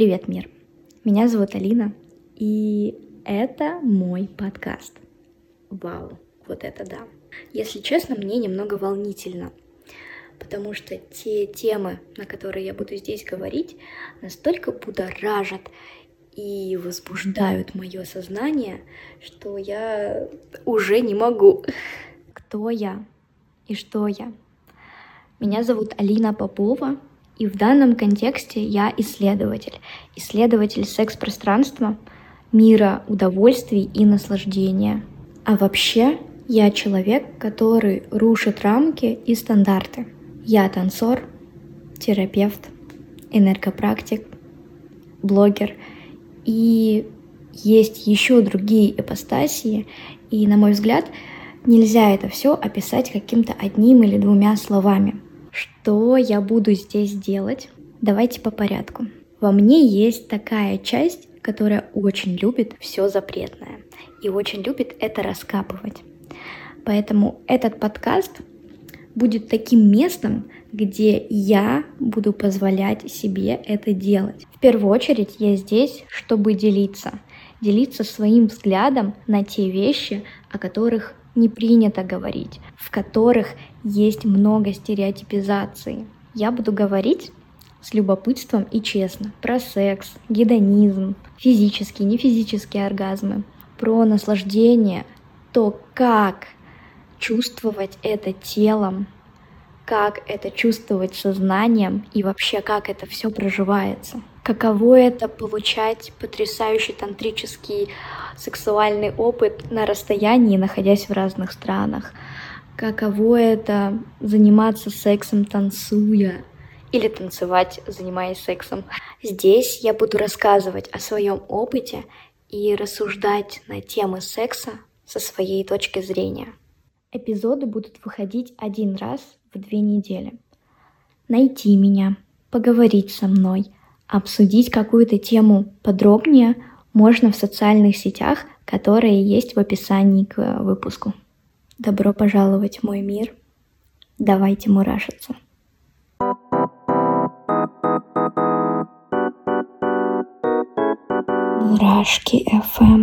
Привет, мир! Меня зовут Алина, и это мой подкаст. Вау, вот это да! Если честно, мне немного волнительно, потому что те темы, на которые я буду здесь говорить, настолько будоражат и возбуждают мое сознание, что я уже не могу. Кто я и что я? Меня зовут Алина Попова, и в данном контексте я исследователь. Исследователь секс-пространства, мира удовольствий и наслаждения. А вообще я человек, который рушит рамки и стандарты. Я танцор, терапевт, энергопрактик, блогер. И есть еще другие ипостасии, и, на мой взгляд, нельзя это все описать каким-то одним или двумя словами. Что я буду здесь делать? Давайте по порядку. Во мне есть такая часть, которая очень любит все запретное и очень любит это раскапывать. Поэтому этот подкаст будет таким местом, где я буду позволять себе это делать. В первую очередь я здесь, чтобы делиться. Делиться своим взглядом на те вещи, о которых не принято говорить, в которых есть много стереотипизации. Я буду говорить с любопытством и честно про секс, гедонизм, физические, нефизические оргазмы, про наслаждение, то, как чувствовать это телом, как это чувствовать сознанием и вообще как это все проживается. Каково это получать потрясающий тантрический сексуальный опыт на расстоянии, находясь в разных странах. Каково это заниматься сексом, танцуя, или танцевать, занимаясь сексом. Здесь я буду рассказывать о своем опыте и рассуждать на темы секса со своей точки зрения. Эпизоды будут выходить один раз в две недели. Найти меня, поговорить со мной, обсудить какую-то тему подробнее можно в социальных сетях, которые есть в описании к выпуску. Добро пожаловать в мой мир. Давайте мурашиться. Мурашки FM.